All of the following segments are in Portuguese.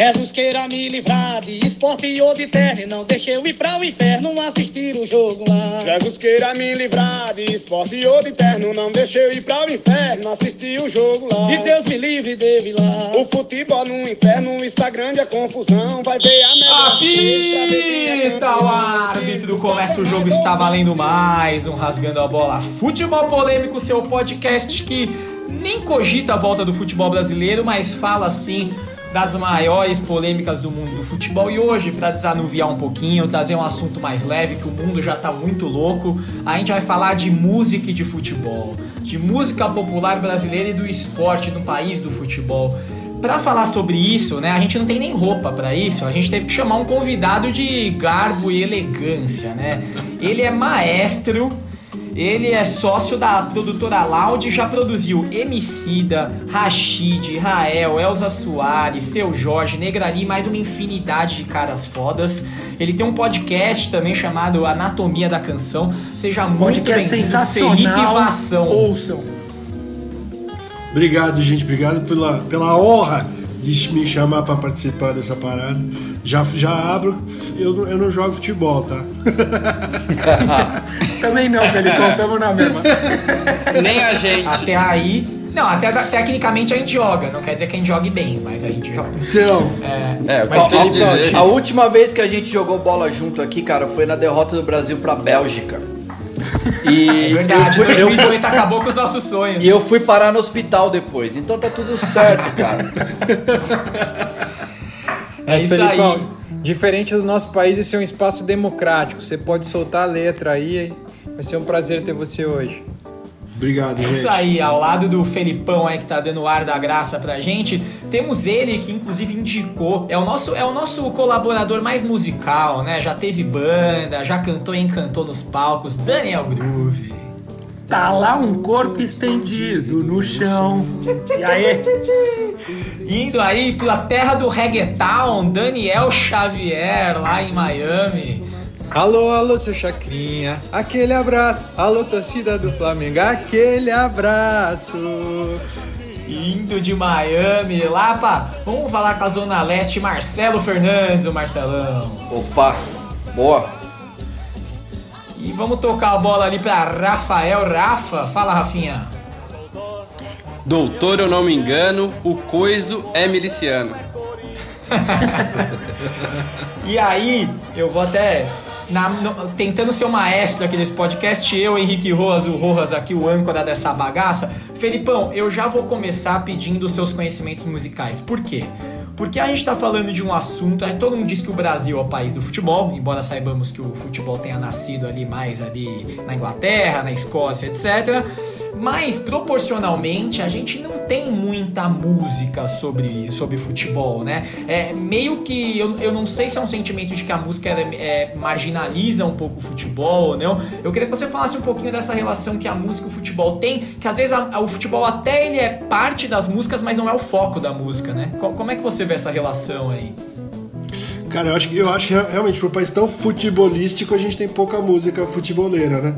Jesus queira me livrar de esporte ou de terra. E não deixe eu ir pra o inferno assistir o jogo lá. Jesus queira me livrar de esporte ou de terno. Não deixe eu ir pra o inferno assistir o jogo lá. E Deus me livre de lá. O futebol no inferno está grande a confusão. Vai ver a melhor. Apita o árbitro, começa o jogo, está valendo mais. Um Rasgando a Bola Futebol Polêmico, seu podcast que nem cogita a volta do futebol brasileiro, mas fala sim das maiores polêmicas do mundo do futebol. E hoje, para desanuviar um pouquinho, trazer um assunto mais leve, que o mundo já tá muito louco, a gente vai falar de música e de futebol, de música popular brasileira e do esporte no país do futebol. Para falar sobre isso, né, a gente não tem nem roupa para isso, a gente teve que chamar um convidado de garbo e elegância, né? Ele é maestro ele é sócio da produtora Loud, já produziu Emicida, Rashid, Rael, Elza Soares, Seu Jorge, Negrali, mais uma infinidade de caras fodas. Ele tem um podcast também chamado Anatomia da Canção. Seja muito bem-vindo, Felipe Vação. Ouçam. Obrigado, gente. Obrigado pela, pela honra de me chamar para participar dessa parada. Já, já abro, eu, eu não jogo futebol, tá? Também não, Felipão, tamo na mesma. Nem a gente. Até aí. Não, até tecnicamente a gente joga, não quer dizer que a gente jogue bem, mas a gente joga. Então. É, é mas a, dizer. a última vez que a gente jogou bola junto aqui, cara, foi na derrota do Brasil pra Bélgica. E é verdade, eu fui, 2018 eu, acabou com os nossos sonhos. E eu fui parar no hospital depois, então tá tudo certo, cara. É isso Felipão, aí. Diferente do nosso país, esse é um espaço democrático. Você pode soltar a letra aí. Vai ser um prazer ter você hoje. Obrigado, é gente. Isso aí, ao lado do Felipão aí que tá dando o ar da graça pra gente, temos ele que inclusive indicou, é o nosso é o nosso colaborador mais musical, né? Já teve banda, já cantou e encantou nos palcos, Daniel Groove. Tá lá um corpo estendido no chão. E aí? Indo aí pela terra do reggaeton, Daniel Xavier, lá em Miami. Alô, alô, seu Chacrinha, aquele abraço. Alô, torcida do Flamengo, aquele abraço. Indo de Miami lá pra. Vamos falar com a Zona Leste, Marcelo Fernandes, o Marcelão. Opa, boa. E vamos tocar a bola ali para Rafael Rafa. Fala, Rafinha. Doutor, eu não me engano, o coiso é miliciano. e aí, eu vou até na, no, tentando ser o maestro aqui desse podcast, eu, Henrique Roas, o Rojas aqui, o âncora dessa bagaça. Felipão, eu já vou começar pedindo os seus conhecimentos musicais. Por quê? Porque a gente está falando de um assunto, todo mundo diz que o Brasil é o país do futebol, embora saibamos que o futebol tenha nascido ali mais ali na Inglaterra, na Escócia, etc. Mas proporcionalmente a gente não tem muita música sobre, sobre futebol, né? É meio que eu, eu não sei se é um sentimento de que a música é, marginaliza um pouco o futebol não. Eu queria que você falasse um pouquinho dessa relação que a música e o futebol tem, que às vezes a, a, o futebol até ele é parte das músicas, mas não é o foco da música, né? Como é que você vê essa relação aí? Cara, eu acho que eu acho realmente, para um país tão futebolístico, a gente tem pouca música futeboleira, né?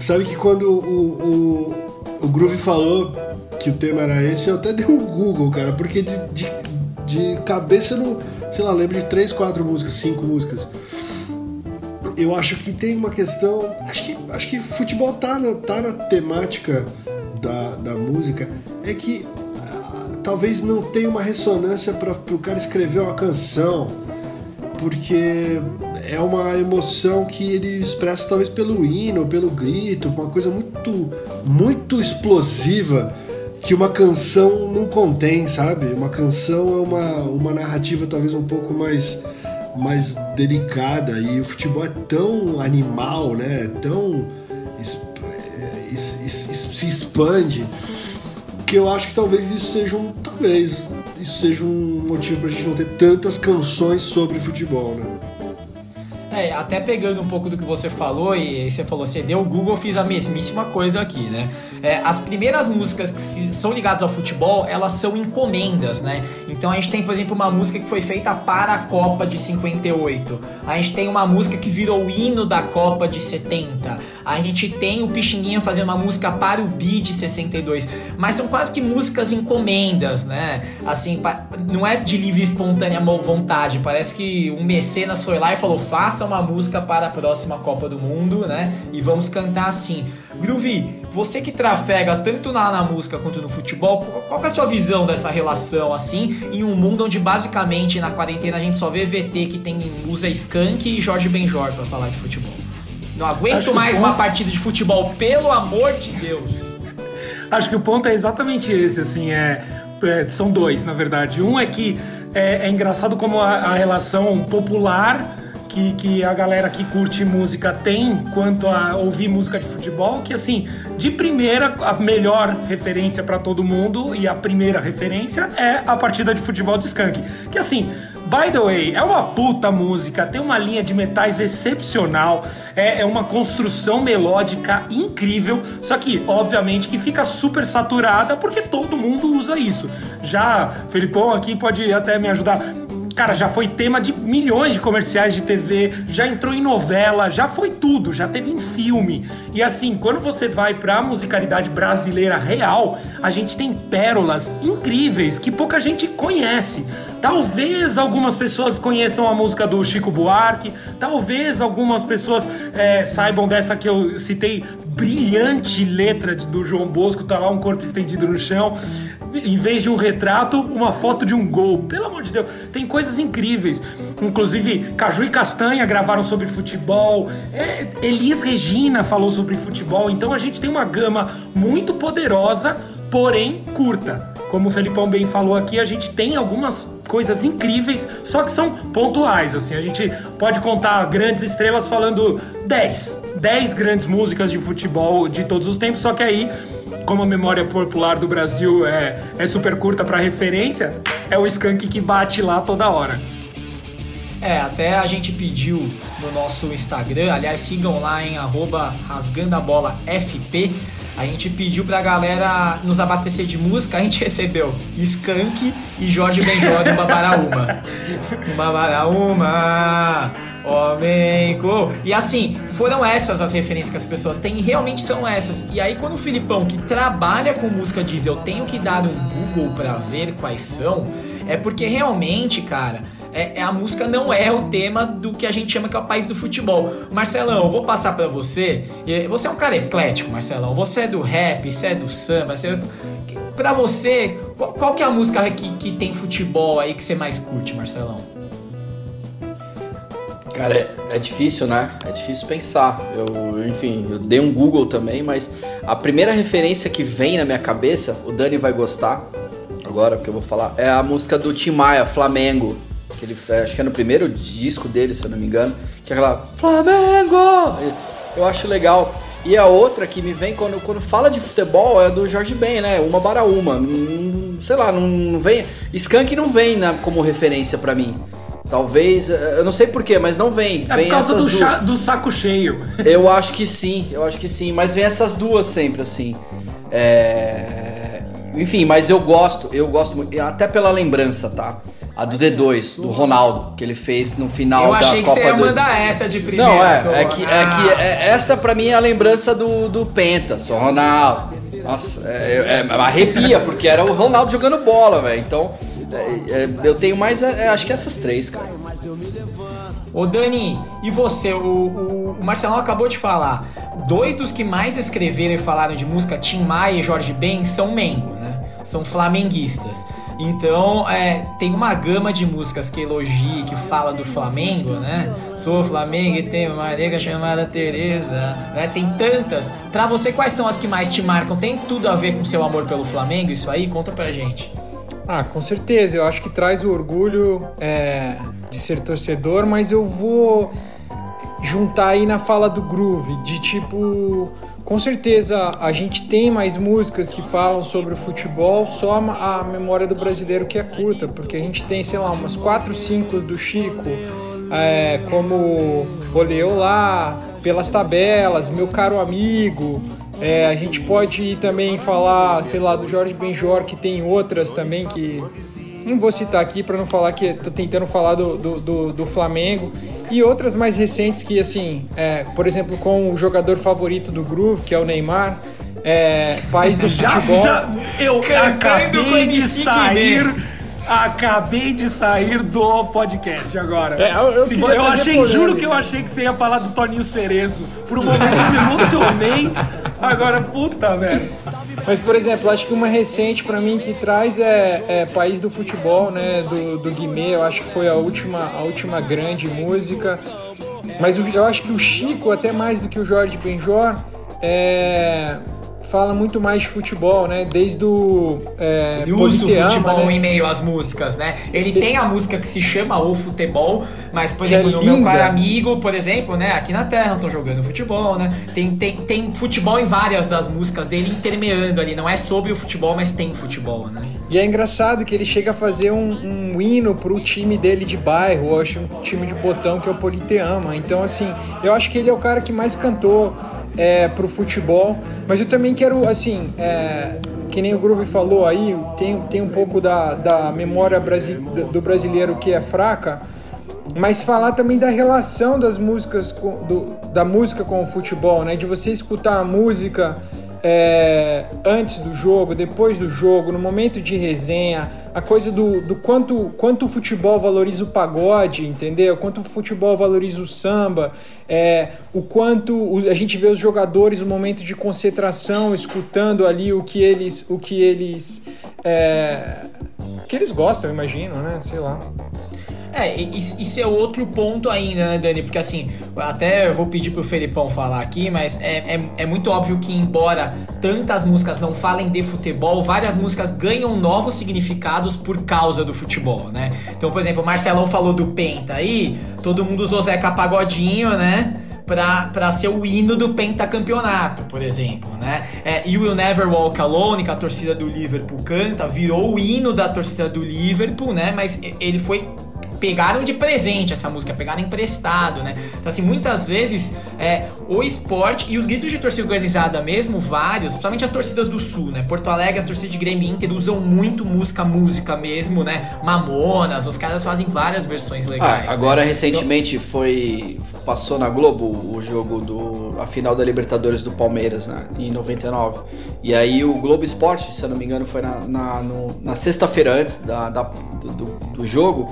Sabe que quando o, o, o Groove falou que o tema era esse, eu até dei um Google, cara, porque de, de, de cabeça eu não, sei lá, lembro de três, quatro músicas, cinco músicas. Eu acho que tem uma questão. Acho que, acho que futebol tá na, tá na temática da, da música. É que talvez não tenha uma ressonância para o cara escrever uma canção, porque é uma emoção que ele expressa talvez pelo hino, pelo grito, uma coisa muito, muito explosiva que uma canção não contém, sabe? Uma canção é uma, uma narrativa talvez um pouco mais, mais delicada e o futebol é tão animal, né? É tão é, se expande que eu acho que talvez isso seja um talvez isso seja um motivo pra gente não ter tantas canções sobre futebol, né? É, até pegando um pouco do que você falou, e você falou, você deu o Google, eu fiz a mesmíssima coisa aqui, né? É, as primeiras músicas que se- são ligadas ao futebol, elas são encomendas, né? Então a gente tem, por exemplo, uma música que foi feita para a Copa de 58. A gente tem uma música que virou o hino da Copa de 70. A gente tem o Pixinguinha fazendo uma música para o Bi de 62. Mas são quase que músicas encomendas, né? Assim, não é de livre e espontânea vontade. Parece que um mecenas foi lá e falou: faça uma música para a próxima Copa do Mundo, né? E vamos cantar assim. Groovy, você que trafega tanto na, na música quanto no futebol, qual- é a sua visão dessa relação, assim, em um mundo onde basicamente na quarentena a gente só vê VT que tem usa Skank e Jorge Benjor pra falar de futebol? Não aguento mais ponto- uma partida de futebol, pelo amor de Deus. Acho que o ponto é exatamente esse, assim, é, é, são dois, na verdade. Um é que é, é engraçado como a, a relação popular que, que a galera que curte música tem quanto a ouvir música de futebol, que assim, de primeira, a melhor referência pra todo mundo e a primeira referência é a partida de futebol de Skank. Que assim, By the way, é uma puta música, tem uma linha de metais excepcional, é, é uma construção melódica incrível, só que, obviamente, que fica super saturada porque todo mundo usa isso. Já, Felipão aqui pode até me ajudar. Cara, já foi tema de milhões de comerciais de TV, já entrou em novela, já foi tudo, já teve em filme. E assim, quando você vai pra musicalidade brasileira real, a gente tem pérolas incríveis que pouca gente conhece. Talvez algumas pessoas conheçam a música do Chico Buarque, talvez algumas pessoas é, saibam dessa que eu citei, brilhante letra do João Bosco, tá lá um corpo estendido no chão. Em vez de um retrato, uma foto de um gol. Pelo amor de Deus, tem coisas incríveis. Inclusive, Caju e Castanha gravaram sobre futebol. É, Elis Regina falou sobre futebol. Então a gente tem uma gama muito poderosa, porém curta. Como o Felipão bem falou aqui, a gente tem algumas coisas incríveis, só que são pontuais. Assim, a gente pode contar grandes estrelas falando 10. 10 grandes músicas de futebol de todos os tempos, só que aí como a memória popular do Brasil é, é super curta para referência, é o Skank que bate lá toda hora. É, até a gente pediu no nosso Instagram, aliás, sigam lá em arroba rasgando a gente pediu pra galera nos abastecer de música, a gente recebeu Skank e Jorge Benjor em Babaraúma. Babaraúma, homem co... E assim, foram essas as referências que as pessoas têm, realmente são essas. E aí quando o Filipão, que trabalha com música, diz eu tenho que dar um Google pra ver quais são, é porque realmente, cara, é, é- a música não é o tema do que a gente chama que é o país do futebol. Marcelão, eu vou passar pra você. Você é um cara eclético, Marcelão. Você é do rap, você é do samba. Você... Pra você, qual, qual que é a música que, que tem futebol aí que você mais curte, Marcelão? Cara, é, é difícil, né? É difícil pensar. Eu, enfim, eu dei um Google também, mas a primeira referência que vem na minha cabeça, o Dani vai gostar agora, porque eu vou falar, é a música do Tim Maia, Flamengo. Que ele fez, acho que é no primeiro disco dele, se eu não me engano, que é aquela Flamengo! Eu acho legal. E a outra que me vem quando, quando fala de futebol é do Jorge Ben, né? Uma para uma. Não- sei lá, não, não vem. Skank não vem na, como referência pra mim. Talvez, eh, eu não sei porquê, mas não vem. É vem por causa do, do saco cheio. Eu acho que sim, eu acho que sim. Mas vem essas duas sempre, assim. É... Enfim, mas eu gosto, eu gosto. Até pela lembrança, tá? A do D2, do Ronaldo, que ele fez no final eu da achei que Copa você ia do... mandar essa de primeira. Não, é, só. é que, é Ah. que é- essa pra mim é a lembrança do, do Penta, só Ronaldo. Nossa, é, é- arrepia, porque era o Ronaldo jogando bola, velho. Então, é, é, eu tenho mais, é, acho que essas três, cara. Ô Dani, e você? O, o, o Marcelão acabou de falar. Dois dos que mais escreveram e falaram de música, Tim Maia e Jorge Ben, são Mengo, né? São flamenguistas. Então, é, tem uma gama de músicas que elogia, que fala do Flamengo, né? Sou Flamengo e tenho uma nega chamada Tereza, né? Tem tantas. Pra você, quais são as que mais te marcam? Tem tudo a ver com seu amor pelo Flamengo? Isso aí? Conta pra gente. Ah, com certeza. Eu acho que traz o orgulho é, de ser torcedor, mas eu vou juntar aí na fala do Groove, de tipo, com certeza a gente tem mais músicas que falam sobre o futebol, só a, memória do brasileiro que é curta, porque a gente tem, sei lá, umas 4, 5 do Chico, é, como Oleu lá, pelas tabelas, meu caro amigo. É, a gente pode também falar, sei lá, do Jorge Benjor, que tem outras também que não vou citar aqui para não falar que tô tentando falar do, do, do, do, Flamengo e outras mais recentes que assim, é, por exemplo, com o jogador favorito do Groove, que é o Neymar, é, país do já, futebol. Já, eu acabei de sair. Acabei de sair do podcast agora. É, eu, eu, Se, eu achei, juro que eu achei que você ia falar do Toninho Cerezo. Por um momento eu me emocionei. Agora, puta, velho. Mas, por exemplo, acho que uma recente para mim que traz é, é, País do Futebol, né? Do, do Guimê, eu acho que foi a última, a última grande música. Mas eu acho que o Chico, até mais do que o Jorge Benjor, é, fala muito mais de futebol, né? Desde o. É, Ele usa o futebol né? em meio às músicas, né? Ele, Ele tem a música que se chama O Futebol, mas, por exemplo, é no meu amigo, por exemplo, né? Aqui na Terra estão jogando futebol, né? Tem, tem, tem futebol em várias das músicas dele intermeando ali. Não é sobre o futebol, mas tem futebol, né? E é engraçado que ele chega a fazer um, um hino pro time dele de bairro, eu acho um time de botão que é o Politeama. Então, assim, eu acho que ele é o cara que mais cantou é, pro futebol. Mas eu também quero, assim, é, que nem o Groove falou aí, tem, tem um pouco da, da memória brasi do brasileiro que é fraca, mas falar também da relação das músicas com, do, da música com o futebol, né? De você escutar a música é, antes do jogo, depois do jogo, no momento de resenha, a coisa do, do quanto, quanto o futebol valoriza o pagode, entendeu? Quanto o futebol valoriza o samba, é, o quanto a gente vê os jogadores no momento de concentração, escutando ali o que eles, o que eles, é, que eles gostam, imagino, né? Sei lá. É, isso é outro ponto ainda, né, Dani? Porque assim, até eu vou pedir pro Felipão falar aqui, mas é, é, é, muito óbvio que, embora tantas músicas não falem de futebol, várias músicas ganham novos significados por causa do futebol, né? Então, por exemplo, o Marcelão falou do Penta aí, todo mundo usou Zeca Pagodinho, né? Pra, pra ser o hino do pentacampeonato, por exemplo, né? É, You Will Never Walk Alone, que a torcida do Liverpool canta, virou o hino da torcida do Liverpool, né? Mas ele foi pegaram de presente essa música, pegaram emprestado, né? Então, assim, muitas vezes é, o esporte e os gritos de torcida organizada mesmo, vários, principalmente as torcidas do Sul, né? Porto Alegre, as torcidas de Grêmio Inter usam muito música, música mesmo, né? Mamonas, os caras fazem várias versões legais. Ah, agora, né? recentemente, então... foi. Passou na Globo o jogo do. A final da Libertadores do Palmeiras, né? Em 99. E aí o Globo Esporte, se eu não me engano, foi na, na, na sexta-feira antes da, da do, do jogo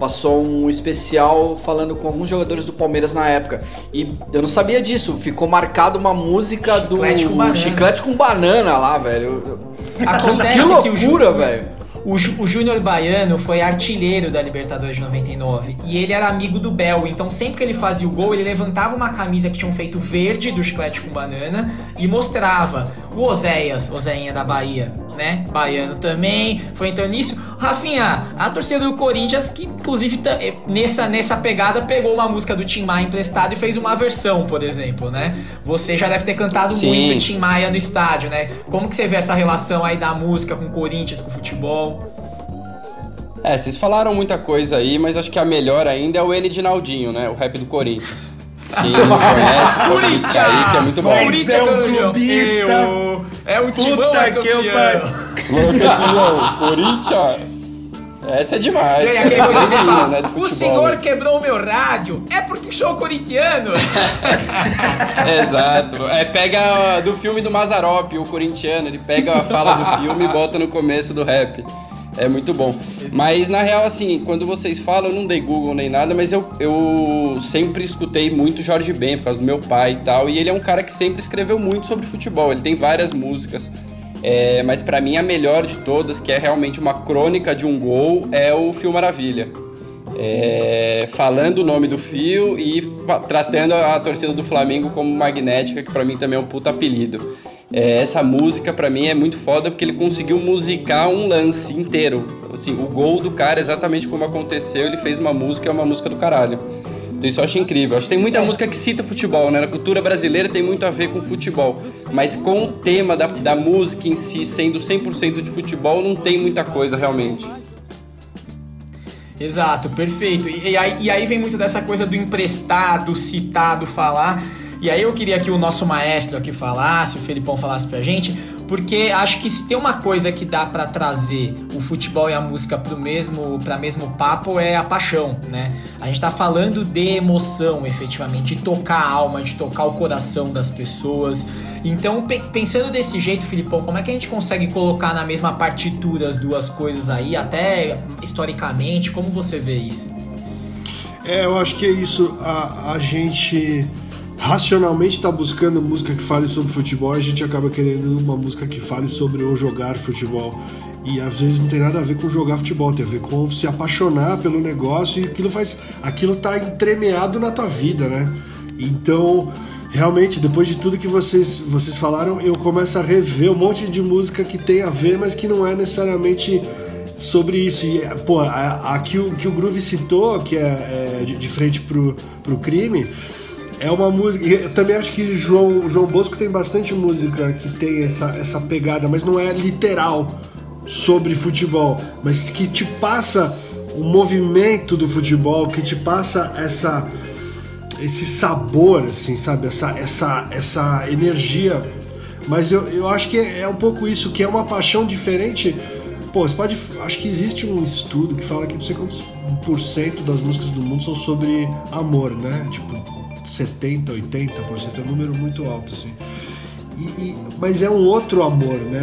passou um especial falando com alguns jogadores do Palmeiras na época. E eu não sabia disso. Ficou marcado uma música chiclete do com Chiclete com Banana lá, velho. Acontece que loucura, velho. O, o Júnior Baiano foi artilheiro da Libertadores de 99 e ele era amigo do Bel, então sempre que ele fazia o gol, ele levantava uma camisa que tinham feito verde do chiclete com banana e mostrava o Oséias, Oséinha da Bahia, né? Baiano também, foi então nisso. Rafinha, a torcida do Corinthians, que inclusive eh, nessa, nessa pegada pegou uma música do Tim Maia emprestado e fez uma versão, por exemplo, né? Você já deve ter cantado Sim. muito Tim Maia no estádio, né? Como que você vê essa relação aí da música com o Corinthians, com o futebol? É, vocês falaram muita coisa aí, mas acho que a melhor ainda é o N de Naldinho, né? O rap do Corinthians. Quem não conhece, pode buscar aí, que é muito bom. Mas é um clubista. É o timão é que eu. Corinthians. Essa é demais. E aí, aquele que fala, né, o senhor quebrou o meu rádio, é porque sou corintiano. Exato. É, pega do filme do Mazarop, o corintiano, ele pega a fala do filme e bota no começo do rap. É muito bom. Mas na real, assim, quando vocês falam, eu não dei Google nem nada, mas eu, eu sempre escutei muito Jorge Ben por causa do meu pai e tal. E ele é um cara que sempre escreveu muito sobre futebol. Ele tem várias músicas. É, mas para mim a melhor de todas, que é realmente uma crônica de um gol, é o Fio Maravilha. É, falando o nome do fio e tratando a torcida do Flamengo como magnética, que para mim também é um puta apelido. É, essa música para mim é muito foda porque ele conseguiu musicar um lance inteiro. Assim, o gol do cara, exatamente como aconteceu, ele fez uma música, é uma música do caralho. Então isso eu acho incrível. Acho que tem muita música que cita futebol, né? Na cultura brasileira tem muito a ver com futebol. Mas com o tema da, da música em si sendo 100% de futebol, não tem muita coisa realmente. Exato, perfeito. E, e aí, e aí vem muito dessa coisa do emprestado, citado, falar. E aí eu queria que o nosso maestro aqui falasse, o Felipão falasse pra gente, porque acho que se tem uma coisa que dá para trazer o futebol e a música pro mesmo, pra mesmo papo é a paixão, né? A gente tá falando de emoção, efetivamente, de tocar a alma, de tocar o coração das pessoas. Então, pe- pensando desse jeito, Filipão, como é que a gente consegue colocar na mesma partitura as duas coisas aí, até historicamente, como você vê isso? É, eu acho que é isso. A, a gente racionalmente está buscando música que fale sobre futebol, a gente acaba querendo uma música que fale sobre o jogar futebol. E às vezes não tem nada a ver com jogar futebol, tem a ver com se apaixonar pelo negócio e aquilo faz. aquilo tá entremeado na tua vida, né? Então, realmente, depois de tudo que vocês, vocês falaram, eu começo a rever um monte de música que tem a ver, mas que não é necessariamente sobre isso. E, pô, a, a que, o, que o Groove citou, que é, é de, de frente pro, pro crime, é uma música. Eu também acho que João, João Bosco tem bastante música que tem essa, essa pegada, mas não é literal sobre futebol, mas que te passa o movimento do futebol, que te passa essa esse sabor, assim, sabe? Essa, essa, essa energia. Mas eu, eu acho que é, é um pouco isso, que é uma paixão diferente. Pô, você pode. Acho que existe um estudo que fala que não sei quantos por cento das músicas do mundo são sobre amor, né? Tipo, 70, 80% é um número muito alto, assim. E, e- mas é um outro amor, né?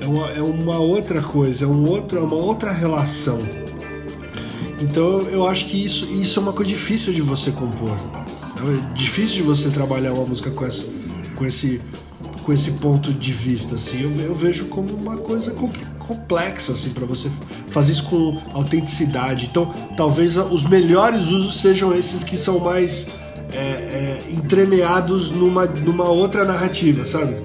É uma, é uma outra coisa, é um outro, é uma outra relação. Então eu acho que isso, isso é uma coisa difícil de você compor. É difícil de você trabalhar uma música com, essa, com, esse, com esse ponto de vista. Assim. Eu, eu vejo como uma coisa compl- complexa assim, para você fazer isso com autenticidade. Então talvez os melhores usos sejam esses que são mais é, é, entremeados numa, numa outra narrativa, sabe?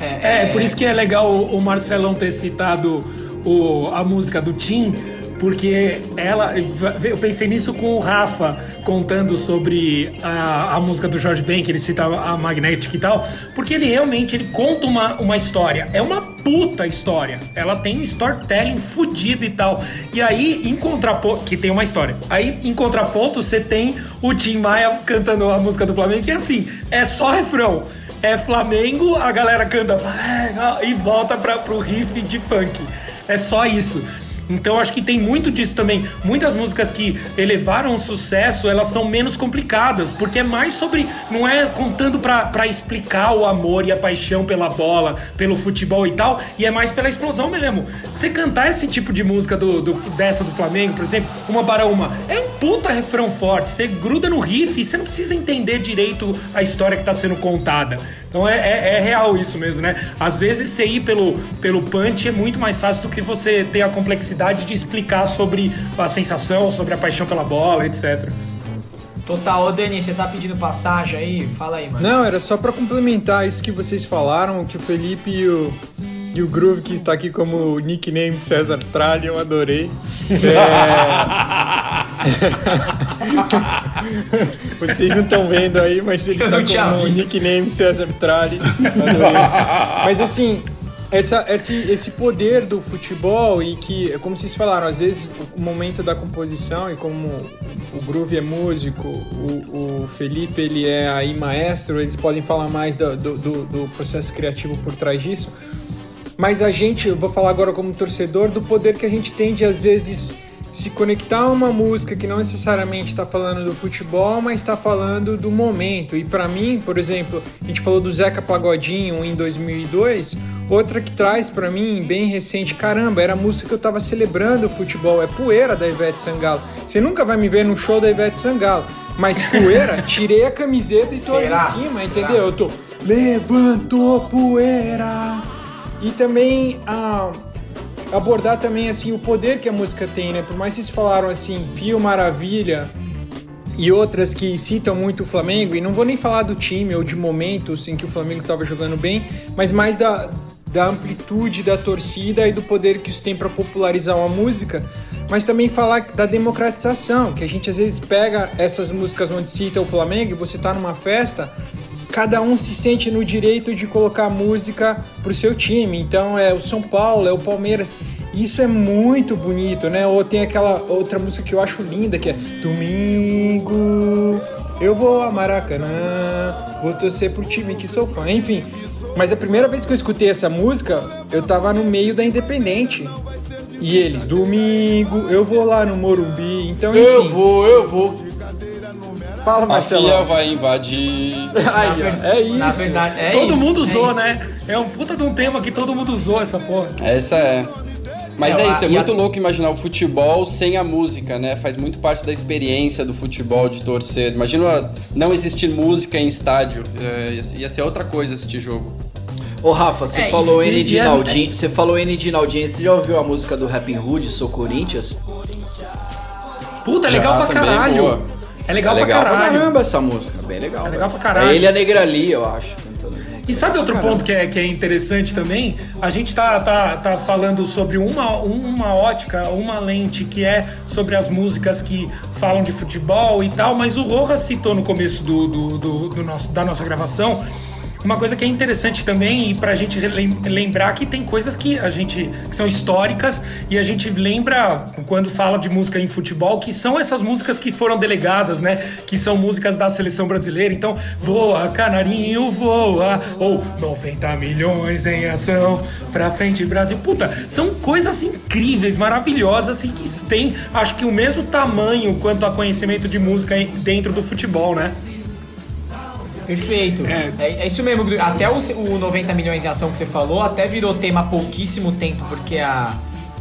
É, por isso que é legal o Marcelão ter citado o- a música do Tim, porque ela. Eu pensei nisso com o Rafa contando sobre a, a música do Jorge Ben, que ele cita a Magnetic e tal, porque ele realmente ele conta uma, uma história. É uma puta história. Ela tem um storytelling fudido e tal. E aí, em contraponto. Que tem uma história. Aí, em contraponto, você tem o Tim Maia cantando a música do Flamengo, que é assim: é só refrão é Flamengo, a galera canta e volta para pro riff de funk. É só isso. Então acho que tem muito disso também. Muitas músicas que elevaram o sucesso, elas são menos complicadas, porque é mais sobre. Não é contando pra explicar o amor e a paixão pela bola, pelo futebol e tal, e é mais pela explosão mesmo. Você cantar esse tipo de música do, do- dessa do Flamengo, por exemplo, uma para uma, é um puta refrão forte. Você gruda no riff e você não precisa entender direito a história que tá sendo contada. Então é, é- é real isso mesmo, né? Às vezes você ir pelo, pelo punch é muito mais fácil do que você ter a complexidade de explicar sobre a sensação, sobre a paixão pela bola, etc. Total, ô Dani, você tá pedindo passagem aí? Fala aí, mano. Não, era só pra complementar isso que vocês falaram, que o Felipe e o, e o Groove, que tá aqui como nickname César Tralli, eu adorei. É... vocês não estão vendo aí, mas ele Eu tá como nickname César Tralli. Adorei. Mas assim, essa, esse, esse poder do futebol e que, como vocês falaram, às vezes o momento da composição e como o Groove é músico, o, o Felipe ele é aí maestro, eles podem falar mais do, do, do- processo criativo por trás disso. Mas a gente, eu vou falar agora como torcedor, do poder que a gente tem de às vezes se conectar a uma música que não necessariamente está falando do futebol, mas está falando do momento. E para mim, por exemplo, a gente falou do Zeca Pagodinho em 2002, outra que traz para mim, bem recente, caramba, era a música que eu tava celebrando o futebol, é Poeira da Ivete Sangalo. Você nunca vai me ver no show da Ivete Sangalo, mas Poeira, tirei a camiseta e tô ali Será? em cima, Será? entendeu? Eu tô levantou poeira. E também ah, abordar também assim o poder que a música tem, né? Por mais que vocês falaram assim, Pio Maravilha e outras que citam muito o Flamengo, e não vou nem falar do time ou de momentos em que o Flamengo estava jogando bem, mas mais da, da amplitude da torcida e do poder que isso tem para popularizar uma música, mas também falar da democratização, que a gente às vezes pega essas músicas onde cita o Flamengo e você tá numa festa, cada um se sente no direito de colocar música pro seu time. Então é o São Paulo, é o Palmeiras. Isso é muito bonito, né? Ou tem aquela outra música que eu acho linda, que é Domingo, eu vou a Maracanã, vou torcer pro time que sou fã. Enfim, mas a primeira vez que eu escutei essa música, eu tava no meio da Independente. E eles, domingo, eu vou lá no Morumbi. Então, enfim. Eu vou, eu vou. Fala, A Marcelo. FIA vai invadir. Aí, ó, é isso. Na verdade, é todo isso, mundo é usou, isso. né? É um puta de um tema que todo mundo usou essa porra. Essa é. Mas É, é, a- isso, é e a- muito louco imaginar o futebol sem a música, né? Faz muito parte da experiência do futebol, de torcer. Imagina não existir música em estádio. É, ia ser- ia ser outra coisa assistir jogo. Ô Rafa, você É, falou N de é- Naldinho. Você falou N de Naldinho. Você já ouviu a música do Rapping Hood, Sou Corinthians? Puta, é Já, legal pra também, caralho. boa. É legal, é legal pra caralho. caramba essa música. Bem legal. É legal velho. pra caralho. É ele e a Negrali, eu acho. E sabe outro ponto que é, que é interessante também? A gente tá, tá, tá falando sobre uma, uma ótica, uma lente que é sobre as músicas que falam de futebol e tal, mas o Rojas citou no começo do, do, do- do nosso, da nossa gravação uma coisa que é interessante também e pra gente relem- lembrar que tem coisas que a gente que são históricas e a gente lembra quando fala de música em futebol que são essas músicas que foram delegadas, né? Que são músicas da seleção brasileira. Então, voa, canarinho, voa, ou 90 milhões em ação pra frente, Brasil. Puta, são coisas incríveis, maravilhosas e que têm, acho que o mesmo tamanho quanto a conhecimento de música dentro do futebol, né? Perfeito. É. É, é isso mesmo. Até o, o 90 milhões em ação que você falou, até virou tema há pouquíssimo tempo, porque a,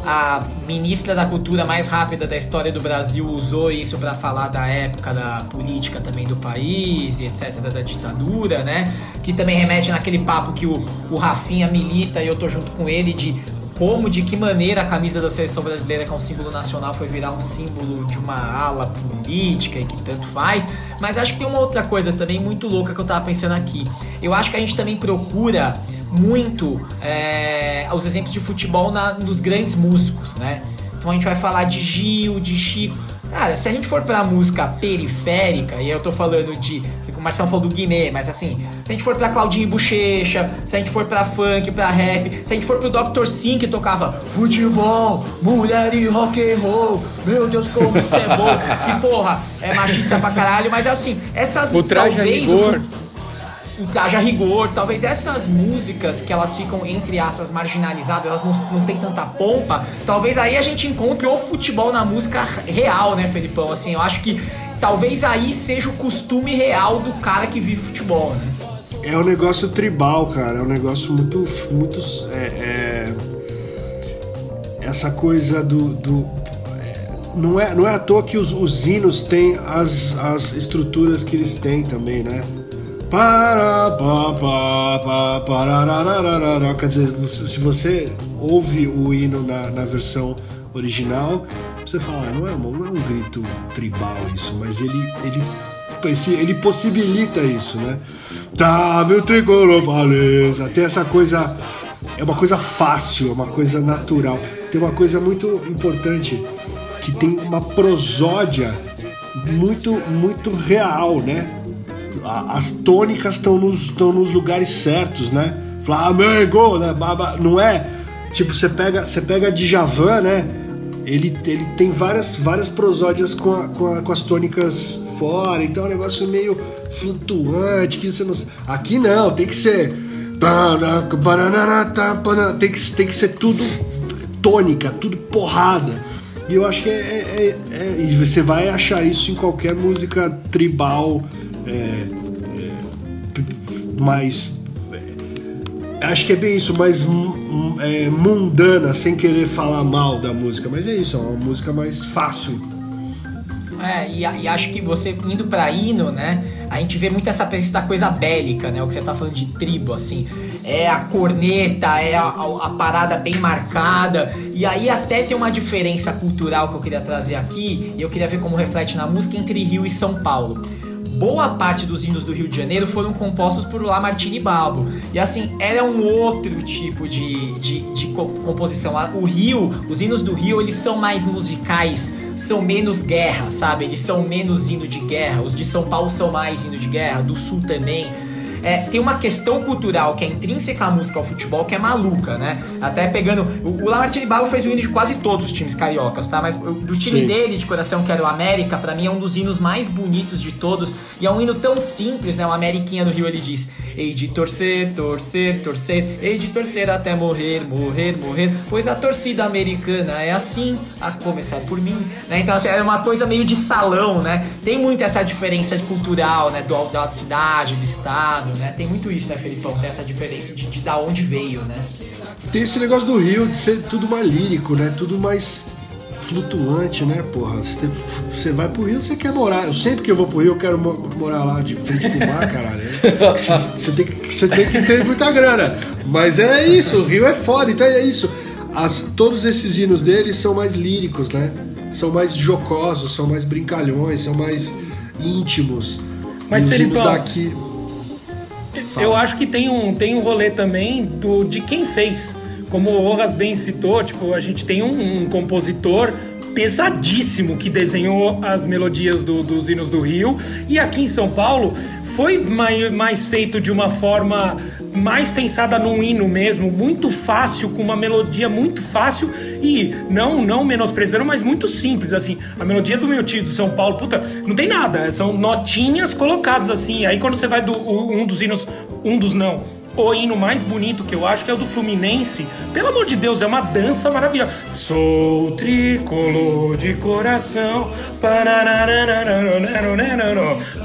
a ministra da cultura mais rápida da história do Brasil usou isso pra falar da época da política também do país etc, da ditadura, né? Que também remete naquele papo que o, o Rafinha milita e eu tô junto com ele de como, de que maneira a camisa da seleção brasileira, que é um símbolo nacional, foi virar um símbolo de uma ala política e que tanto faz. Mas acho que tem uma outra coisa também muito louca que eu tava pensando aqui. Eu acho que a gente também procura muito é, os exemplos de futebol na- nos grandes músicos, né? Então a gente vai falar de Gil, de Chico. Cara, se a gente for pra música periférica, e eu tô falando de. O Marcelo falou do Guimê, mas assim, se a gente for pra Claudinho e Bochecha, se a gente for pra funk, pra rap, se a gente for pro Dr. Sim que tocava futebol, mulher e rock and roll, meu Deus, como isso é bom. E porra, é machista pra caralho, mas assim, essas O traje a talvez rigor. o traje a rigor, talvez essas músicas que elas ficam, entre aspas, marginalizadas, elas não, não tem tanta pompa, talvez aí a gente encontre o futebol na música real, né, Felipão? Assim, eu acho que talvez aí seja o costume real do cara que vive futebol, né? É um negócio tribal, cara. É um negócio muito. muito é, é- essa coisa do. do- não, é, não é à toa que os, os hinos têm as, as estruturas que eles têm também, né? Quer dizer, se você ouve o hino na, na versão original, você fala, "Ah, não é, não é um grito tribal isso, mas ele, ele, ele possibilita isso, né? Tá, meu tricolor, beleza. Tem essa coisa, é uma coisa fácil, é uma coisa natural. Tem uma coisa muito importante, que tem uma prosódia muito, muito real, né? As tônicas estão nos, nos lugares certos, né? Flamengo, né? Não é? Tipo, você pega, você pega Djavan, né? Ele, ele tem várias, várias prosódias com, a- com, a- com as tônicas fora, então é um negócio meio flutuante, que você não... Aqui não, tem que ser... Tem que, tem que ser tudo tônica, tudo porrada. E eu acho que é, é- é- é- você vai achar isso em qualquer música tribal é, é, mais. é, acho que é bem isso, mais mu- é, mundana, sem querer falar mal da música. Mas é isso, é uma música mais fácil. É, e, e acho que você indo pra hino, né? A gente vê muito essa presença da coisa bélica, né? O que você tá falando de tribo, assim. É a corneta, é a- a parada bem marcada. E aí até tem uma diferença cultural que eu queria trazer aqui, e eu queria ver como reflete na música entre Rio e São Paulo. Boa parte dos hinos do Rio de Janeiro foram compostos por Lamartine Balbo. E assim, era um outro tipo de, de, de co- composição. O Rio, os hinos do Rio, eles são mais musicais, são menos guerra, sabe? Eles são menos hino de guerra. Os de São Paulo são mais hino de guerra, do Sul também é, tem uma questão cultural que é intrínseca à música ao futebol que é maluca, né? Até pegando. O, o Lamartine Balo fez o hino de quase todos os times cariocas, tá? Mas do time Sim. dele, de coração, que era o América, para mim é um dos hinos mais bonitos de todos. E é um hino tão simples, né? O Ameriquinha do Rio ele diz: Ei de torcer, torcer, torcer, ei de torcer até morrer, morrer, morrer. Pois a torcida americana é assim, a começar por mim, né? Então, assim, é uma coisa meio de salão, né? Tem muito essa diferença cultural, né? Do, da cidade, do estado né? Tem muito isso, né, Felipão? Tem essa diferença de, de da onde veio, né? Tem esse negócio do Rio de ser tudo mais lírico, né? Tudo mais flutuante, né, porra? Você vai pro Rio, você quer morar. Eu sempre que eu vou pro Rio, eu quero morar lá de frente pro mar, caralho. Você tem, que, tem que ter muita grana. Mas é isso, o Rio é foda, então é isso. As, todos esses hinos deles são mais líricos, né? São mais jocosos, são mais brincalhões, são mais íntimos. Mas, Felipão... Daqui... Eu acho que tem um, tem um rolê também do, de quem fez. Como o Rojas bem citou, tipo, a gente tem um, um compositor pesadíssimo que desenhou as melodias do, dos hinos do Rio. E aqui em São Paulo foi mais, mais feito de uma forma mais pensada num hino mesmo, muito fácil, com uma melodia muito fácil e não não menosprezando, mas muito simples assim. A melodia do meu tio de São Paulo, puta, não tem nada, são notinhas colocadas assim. Aí quando você vai do um dos hinos, um dos não, o hino mais bonito que eu acho, que é o do Fluminense. Pelo amor de Deus, é uma dança maravilhosa. Sou tricolor de coração.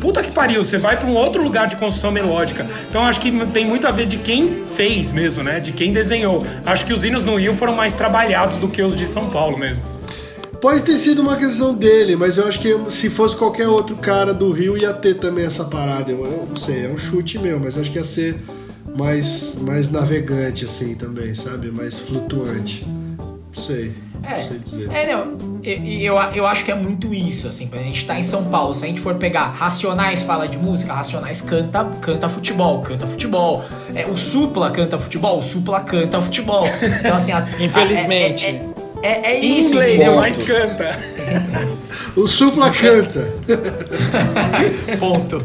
Puta que pariu, você vai para um outro lugar de construção melódica. Então acho que tem muito a ver de quem fez mesmo, né? De quem desenhou. Acho que os hinos no Rio foram mais trabalhados do que os de São Paulo mesmo. Pode ter sido uma questão dele, mas eu acho que se fosse qualquer outro cara do Rio ia ter também essa parada. Eu, eu não sei, é um chute meu, mas acho que ia ser mais, mais navegante assim também, sabe? Mais flutuante. Não sei. É, não sei dizer. é não, eu, eu, eu acho que é muito isso, assim, a gente tá em São Paulo, se a gente for pegar Racionais fala de música, Racionais canta, canta futebol, canta futebol. É, o Supla canta futebol, o Supla canta futebol. Então, assim, a- a- Infelizmente. É, é, é, é Em isso, inglês, entendeu? mas canta. O Supla canta. Ponto.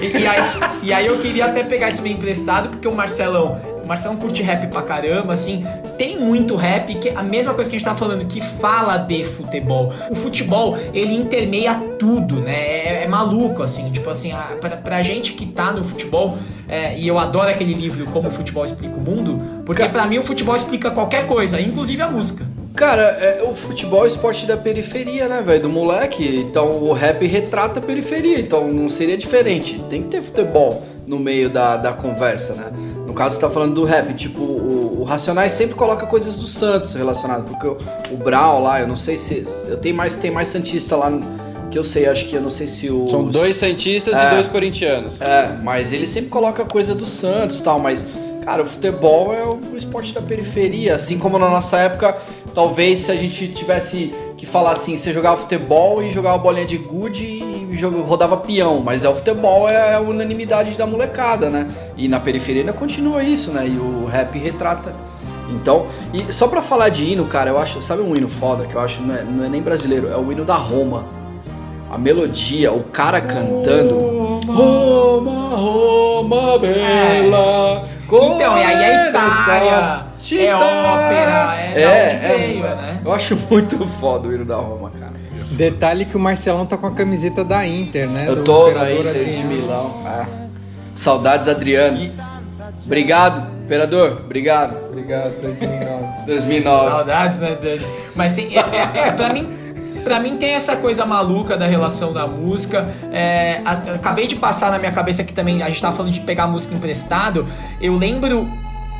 e, e aí, e aí eu queria até pegar isso meio emprestado, porque o Marcelão, o Marcelão curte rap pra caramba, assim, tem muito rap, que é a mesma coisa que a gente tá falando, que fala de futebol. O futebol, ele intermeia tudo, né? É, é maluco, assim, tipo assim, a, pra, pra gente que tá no futebol, é, e eu adoro aquele livro Como o Futebol Explica o Mundo, porque pra mim o futebol explica qualquer coisa, inclusive a música. Cara, é, o futebol é o esporte da periferia, né, velho? Do moleque. Então o rap retrata a periferia, então não seria diferente. Tem que ter futebol no meio da, da conversa, né? No caso, você tá falando do rap, tipo, o, o Racionais sempre coloca coisas do Santos relacionado, porque o, o Brau lá, eu não sei se. Eu tenho mais, tem mais Santista lá que eu sei, acho que eu não sei se o. São dois Santistas É. e dois corintianos. É, mas ele sempre coloca coisa do Santos e tal, mas, cara, o futebol é o esporte da periferia, assim como na nossa época, talvez se a gente tivesse que falar assim, você jogava futebol e jogava bolinha de gude joga- rodava peão, mas é o futebol é a unanimidade da molecada, né? E na periferia ainda continua isso, né? E o rap retrata. Então, e só pra falar de hino, cara, eu acho, sabe um hino foda que eu acho não é, não é nem brasileiro, é o hino da Roma. A melodia, o cara cantando. Roma, Roma, bela. Então, e aí é Itália, é ópera, é veio, é, né? Eu acho muito foda o hino da Roma, cara. Detalhe que o Marcelão tá com a camiseta da Inter, né? Eu tô na Imperador Inter de. Milão. Ah. Saudades, Adriano. E- Obrigado, imperador. Obrigado. Obrigado, 2009. 2009. Saudades, né, Dani? Mas tem. É, é, é, pra mim. Pra mim tem essa coisa maluca da relação da música. É, acabei de passar na minha cabeça que também a gente tava falando de pegar música emprestado. Eu lembro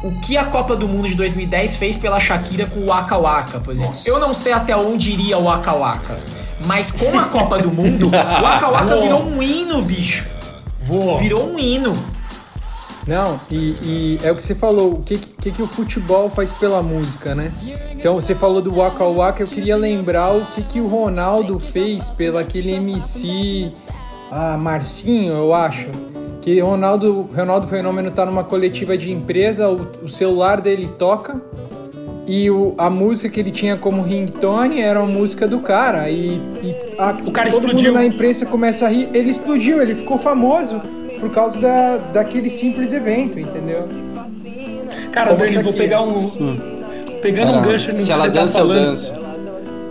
o que a Copa do Mundo de 2010 fez pela Shakira com o Waka Waka, por exemplo. Eu não sei até onde iria o Waka Waka. Mas com a Copa do Mundo, o Waka Waka virou um hino, bicho. Voou. Virou um hino. Não, e, e é o que você falou, o que, que, que o futebol faz pela música, né? Então você falou do Waka Waka, eu queria lembrar o que, que o Ronaldo fez pelo aquele MC ah, Marcinho, eu acho. Que Ronaldo, Ronaldo Fenômeno tá numa coletiva de empresa, o, o celular dele toca e o, a música que ele tinha como ringtone era uma música do cara. E, e a- O cara todo explodiu. mundo na imprensa começa a rir. Ele explodiu, ele ficou famoso por causa da, daquele simples evento, entendeu? Cara, Como Dani, vou Shakira. pegar um. Pegando um Cara, gancho no Se que ela você tá dança, eu falando. danço.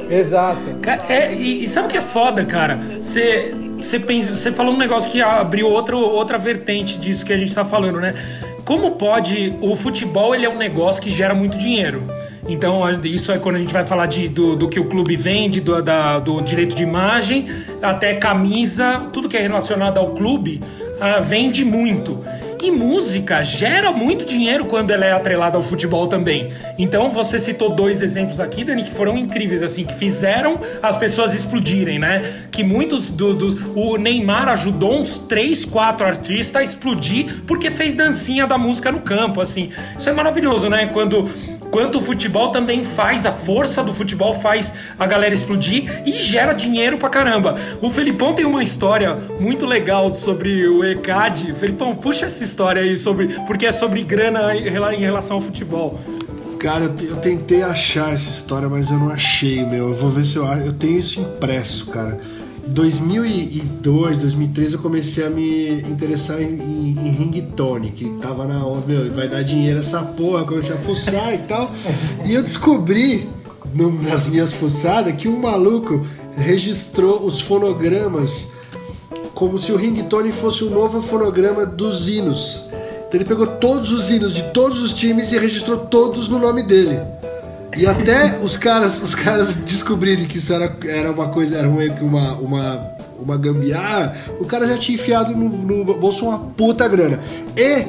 Exato. É, e, e sabe o que é foda, cara? Você, você, pensa, você falou um negócio que abriu outro, outra vertente disso que a gente tá falando, né? Como pode. O futebol ele é um negócio que gera muito dinheiro. Então, isso é quando a gente vai falar de, do, do que o clube vende, do, da- do direito de imagem, até camisa, tudo que é relacionado ao clube, ah, vende muito. E música gera muito dinheiro quando ela é atrelada ao futebol também. Então você citou dois exemplos aqui, Dani, que foram incríveis, assim, que fizeram as pessoas explodirem, né? Que muitos do- dos. o Neymar ajudou uns três, quatro artistas a explodir porque fez dancinha da música no campo, assim. Isso é maravilhoso, né? Quando. Quanto o futebol também faz, a força do futebol faz a galera explodir e gera dinheiro pra caramba. O Felipão tem uma história muito legal sobre o ECAD. Felipão, puxa essa história aí sobre. Porque é sobre grana em rela- em relação ao futebol. Cara, eu, eu tentei achar essa história, mas eu não achei, meu. Eu vou ver se eu acho. Eu tenho isso impresso, cara. Em 2002, 2003 eu comecei a me interessar em, em, em ringtone, que tava na onda, meu, vai dar dinheiro essa porra, comecei a fuçar e tal. E eu descobri, no- nas minhas fuçadas, que um maluco registrou os fonogramas como se o ringtone fosse o novo fonograma dos hinos. Então ele pegou todos os hinos de todos os times e registrou todos no nome dele. E até os caras, os caras descobrirem que isso era, era uma coisa, era uma, uma, uma gambiarra, o cara já tinha enfiado no, no bolso uma puta grana. E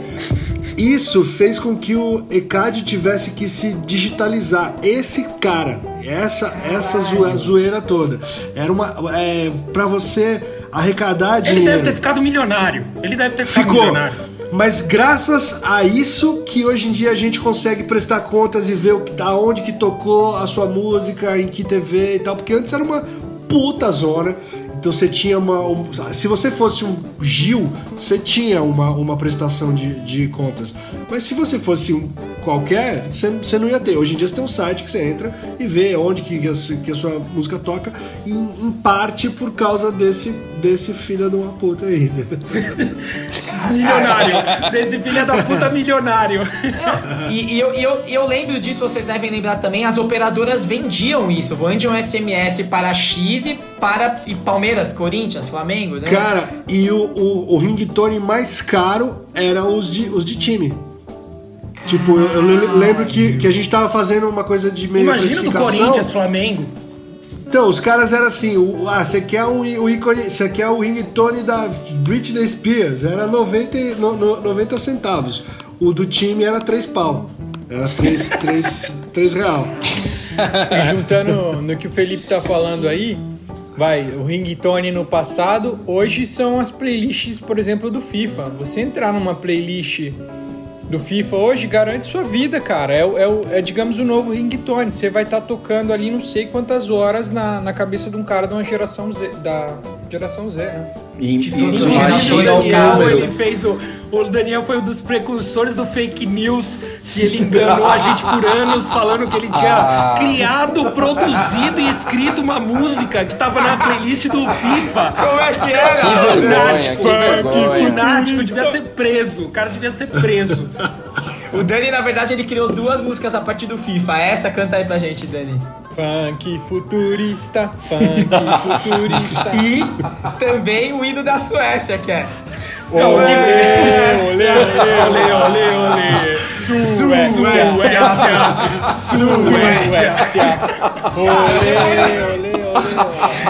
isso fez com que o ECAD tivesse que se digitalizar. Esse cara, essa, essa zoe- zoeira toda, era uma. É, pra você arrecadar Ele dinheiro. deve ter ficado milionário. Ele deve ter ficado Ficou. milionário. Mas graças a isso que hoje em dia a gente consegue prestar contas e ver aonde que tocou a sua música, em que TV e tal, porque antes era uma puta zona. Então você tinha uma. um- se você fosse um Gil, você tinha uma, uma prestação de, de contas. Mas se você fosse um qualquer, você, você não ia ter. Hoje em dia você tem um site que você entra e vê onde que a, su- que a sua música toca, e em parte por causa desse, desse filho de uma puta aí. Milionário. Desse filho da puta milionário. E, e eu, e eu, e eu lembro disso, vocês devem lembrar também, as operadoras vendiam isso, vendiam SMS para X e para e Palmeiras, Corinthians, Flamengo, né? Cara, e o, o, o ringtone mais caro era os de, os de time. Tipo, eu, eu le- lembro que, que a gente tava fazendo uma coisa de meio Imagina do. Corinthians, Flamengo. Então, os caras eram assim, o, ah, você quer um, o ícone, você quer o ringtone da Britney Spears, era 90, e- no, no- 90 centavos. O do time era 3 pau. Era 3, 3, 3 real. E juntando no que o Felipe tá falando aí, vai, o ringtone no passado, hoje são as playlists, por exemplo, do FIFA. Você entrar numa playlist do FIFA hoje garante sua vida, cara. É, é, é, digamos, o novo ringtone. Você vai estar tocando ali não sei quantas horas na, na cabeça de um cara de uma geração Z, da geração Z, né? E, gerações o ao Daniel, caso. ele fez o, o Daniel foi um dos precursores do fake news, que ele enganou a gente por anos, falando que ele tinha Ah. criado, produzido e escrito uma música que tava na playlist do FIFA. Como é que era? Que O vergonha, que o vergonha. Nático devia ser preso. O cara devia ser preso. O Dani, na verdade, ele criou duas músicas a partir do FIFA. Essa canta aí pra gente, Dani. Funk futurista, funk futurista. E também o hino da Suécia, que é. Olê, olê, olê, olê, olê. Suécia, Suécia. Olê, olê, olê.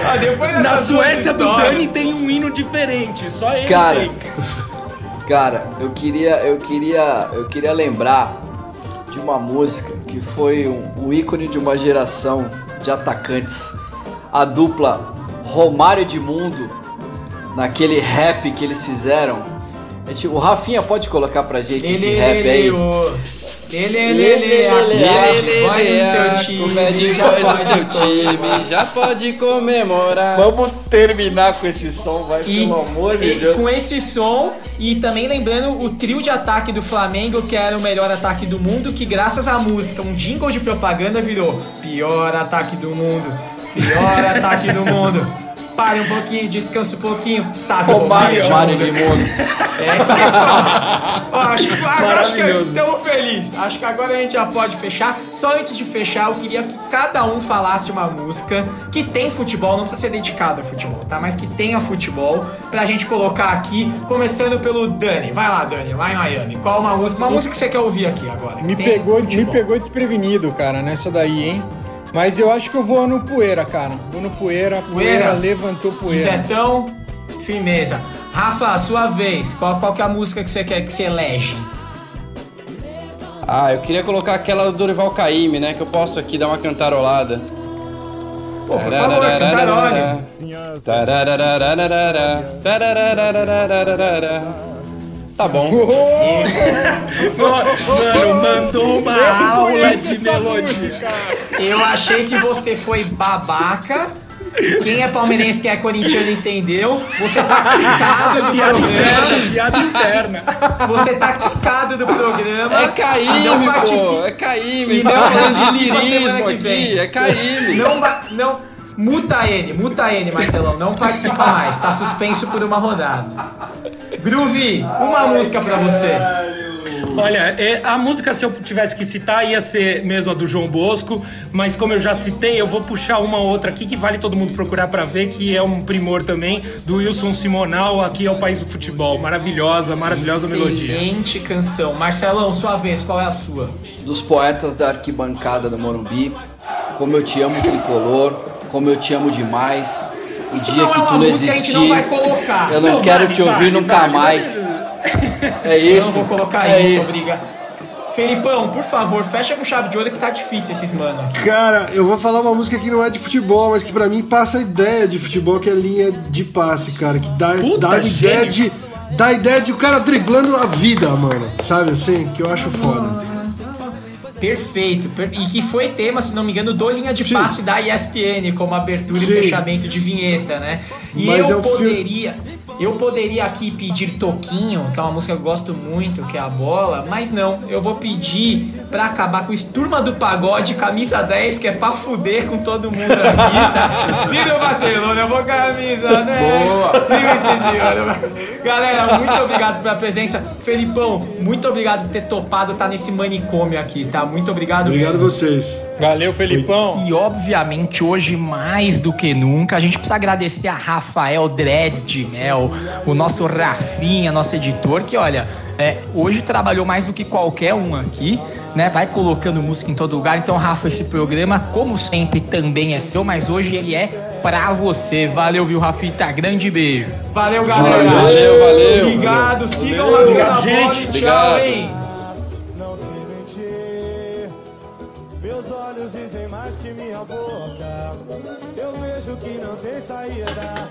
Ah, Na Suécia do Dani tem um hino diferente, só ele Cara, tem. cara, eu queria, eu queria, eu queria lembrar de uma música que foi um, o ícone de uma geração de atacantes. A dupla Romário de Mundo, naquele rap que eles fizeram. Gente- o Rafinha pode colocar pra gente esse Ele, rap ele, aí? o. Ele, ele, ele, ele, vai no seu time, já Voz do pode seu comemorar. time, já pode comemorar. Vamos terminar com esse som, vai, E, pelo amor de Deus. com esse som, e também lembrando o trio de ataque do Flamengo, que era o melhor ataque do mundo, que graças à música, um jingle de propaganda virou pior ataque do mundo, pior ataque do mundo, pare um pouquinho, descanse um pouquinho, sabe? Ô, Mário, ouvir, Mário Diogo? de Mundo. É, ó, acho que agora acho que estamos felizes. Acho que agora a gente já pode fechar. Só antes de fechar, eu queria que cada um falasse uma música que tem futebol, não precisa ser dedicada a futebol, tá? Mas que tenha futebol pra gente colocar aqui, começando pelo Dani. Vai lá, Dani, lá em Miami. Qual uma música? Uma música que você quer ouvir aqui agora? Me pegou, me pegou desprevenido, cara, nessa daí, hein? Mas eu acho que eu vou no poeira, cara. Vou no poeira, poeira, Poeira? levantou poeira. Ivetão, firmeza. Rafa, sua vez. Qual, qual que é a música que você quer que você elege? Ah, eu queria colocar aquela do Dorival Caymmi, né? Que eu posso aqui dar uma cantarolada. Pô, por favor, cantarole. Tá bom. Mano, mandou uma aula de melodia. Eu achei que você foi babaca. Quem é palmeirense, quem é corintiano entendeu. Você tá quicado do Piada programa. piada interna. Você tá quicado do programa. É Não Caíme, participa- pô. É Caíme. E não falando de lirismo aqui. É Caíme. Não, não. Muta ele, muta ele, Marcelão. Não participa mais. Tá suspenso por uma rodada. Groove, uma música pra você. Olha, é, a música, se eu tivesse que citar, ia ser mesmo a do João Bosco, mas como eu já citei, eu vou puxar uma outra aqui que vale todo mundo procurar pra ver, que é um primor também, do Wilson Simonal, aqui é o País do Futebol. Maravilhosa, maravilhosa melodia. Excelente canção. Marcelão, sua vez, qual é a sua? Dos poetas da arquibancada do Morumbi. Como eu te amo, tricolor. Como eu te amo demais. O Isso dia não que é uma tu não música, a gente existir. não vai colocar. Eu não, Não, quero vale, te ouvir vale, nunca vale, mais. É Eu isso. não vou colocar é isso, obrigado. Felipão, por favor, fecha com chave de ouro que tá difícil esses mano aqui. Cara, eu vou falar uma música que não é de futebol, mas que pra mim passa a ideia de futebol, que é linha de passe, cara. Que dá, Puta, dá a ideia de. Dá a ideia de o cara driblando a vida, mano. Sabe assim? Que eu acho foda. Perfeito. per- E que foi tema, se não me engano, do linha de passe da ESPN, como abertura Sim. e fechamento de vinheta, né? E Mas é eu filme- poderia. Eu poderia aqui pedir Toquinho, que é uma música que eu gosto muito, que é a bola, mas não, eu vou pedir pra acabar com isso Turma do Pagode, camisa 10, que é pra fuder com todo mundo aqui, tá? Se no Barcelona, eu vou camisa 10. Boa. Galera, muito obrigado pela presença. Felipão, muito obrigado por ter topado estar nesse manicômio aqui, tá? Muito obrigado. Obrigado a vocês. Valeu, Felipão. E obviamente hoje mais do que nunca a gente precisa agradecer a Rafael Dredd de O nosso Rafinha, nosso editor, que olha, é, hoje trabalhou mais do que qualquer um aqui, né? Vai colocando música em todo lugar. Então, Rafa, esse programa, como sempre, também é seu, mas hoje ele é pra você. Valeu, viu, Rafita? Grande beijo. Valeu, galera. Valeu, valeu. Obrigado. Sigam rasgando a bola gente. e tchau, Obrigado. hein? Não se mentir. Meus olhos dizem mais que minha boca. Eu vejo que não tem saída.